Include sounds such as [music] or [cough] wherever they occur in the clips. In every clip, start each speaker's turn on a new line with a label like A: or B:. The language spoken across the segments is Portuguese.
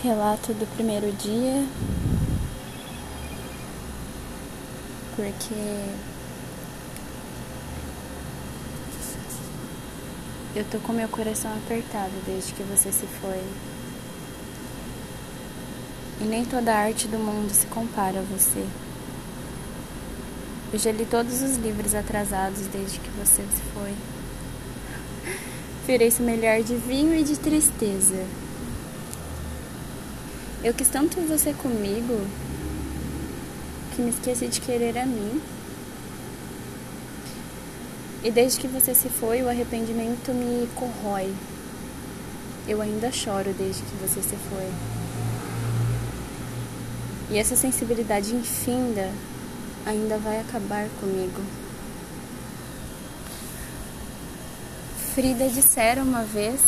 A: Relato do primeiro dia, porque eu tô com meu coração apertado desde que você se foi. E nem toda a arte do mundo se compara a você. Eu já li todos os livros atrasados desde que você se foi. [laughs] Virei sommelier de vinho e de tristeza. Eu quis tanto você comigo que me esqueci de querer a mim. E desde que você se foi, o arrependimento me corrói. Eu ainda choro desde que você se foi. E essa sensibilidade infinda ainda vai acabar comigo. Frida dissera uma vez,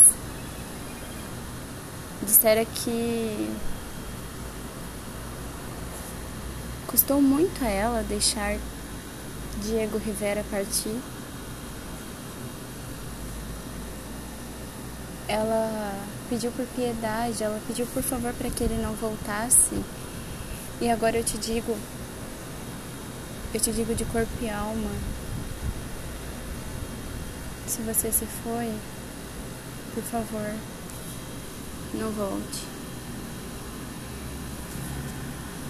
A: dissera que Custou muito a ela deixar Diego Rivera partir. Ela pediu por piedade, ela pediu por favor para que ele não voltasse. E agora eu te digo, eu te digo de corpo e alma. Se você se foi, por favor, não volte.